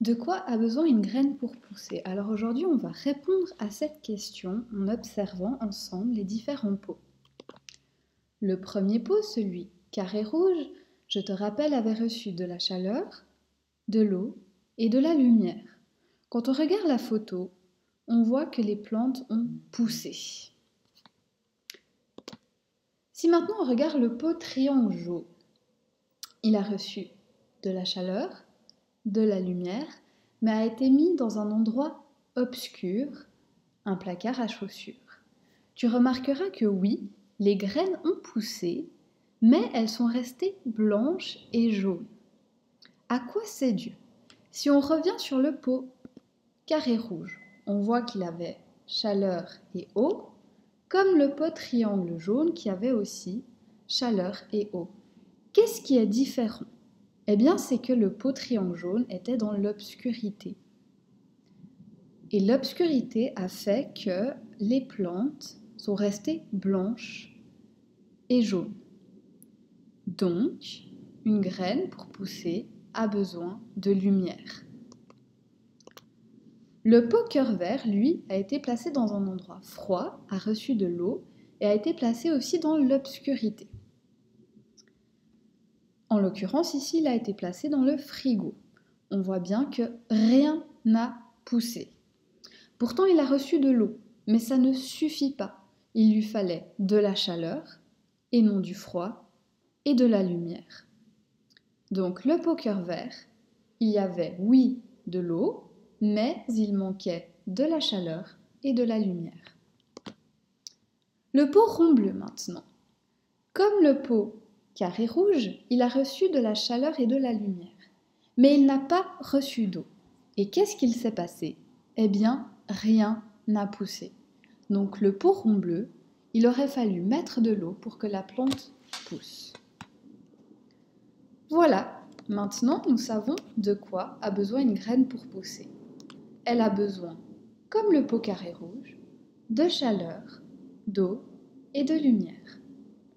De quoi a besoin une graine pour pousser? Alors aujourd'hui, on va répondre à cette question en observant ensemble les différents pots. Le premier pot, celui carré rouge, je te rappelle, avait reçu de la chaleur, de l'eau et de la lumière. Quand on regarde la photo, on voit que les plantes ont poussé. Si maintenant on regarde le pot triangle il a reçu de la chaleur, de la lumière, mais a été mis dans un endroit obscur, un placard à chaussures. Tu remarqueras que oui, les graines ont poussé, mais elles sont restées blanches et jaunes. À quoi c'est dû? Si on revient sur le pot carré rouge, on voit qu'il avait chaleur et eau, comme le pot triangle jaune qui avait aussi chaleur et eau. Qu'est-ce qui est différent? Eh bien, c'est que le pot triangle jaune était dans l'obscurité. Et l'obscurité a fait que les plantes sont restées blanches et jaunes. Donc, une graine pour pousser a besoin de lumière. Le pot cœur vert, lui, a été placé dans un endroit froid, a reçu de l'eau et a été placé aussi dans l'obscurité. En l'occurrence, ici, il a été placé dans le frigo. On voit bien que rien n'a poussé. Pourtant, il a reçu de l'eau, mais ça ne suffit pas. Il lui fallait de la chaleur, et non du froid, et de la lumière. Donc, le poker vert, il y avait, oui, de l'eau, mais il manquait de la chaleur et de la lumière. Le pot rond bleu maintenant. Comme le pot carré rouge, il a reçu de la chaleur et de la lumière. Mais il n'a pas reçu d'eau. Et qu'est-ce qu'il s'est passé? Eh bien, rien n'a poussé. Donc le pot rond bleu, il aurait fallu mettre de l'eau pour que la plante pousse. Voilà, maintenant nous savons de quoi a besoin une graine pour pousser. Elle a besoin, comme le pot carré rouge, de chaleur, d'eau et de lumière.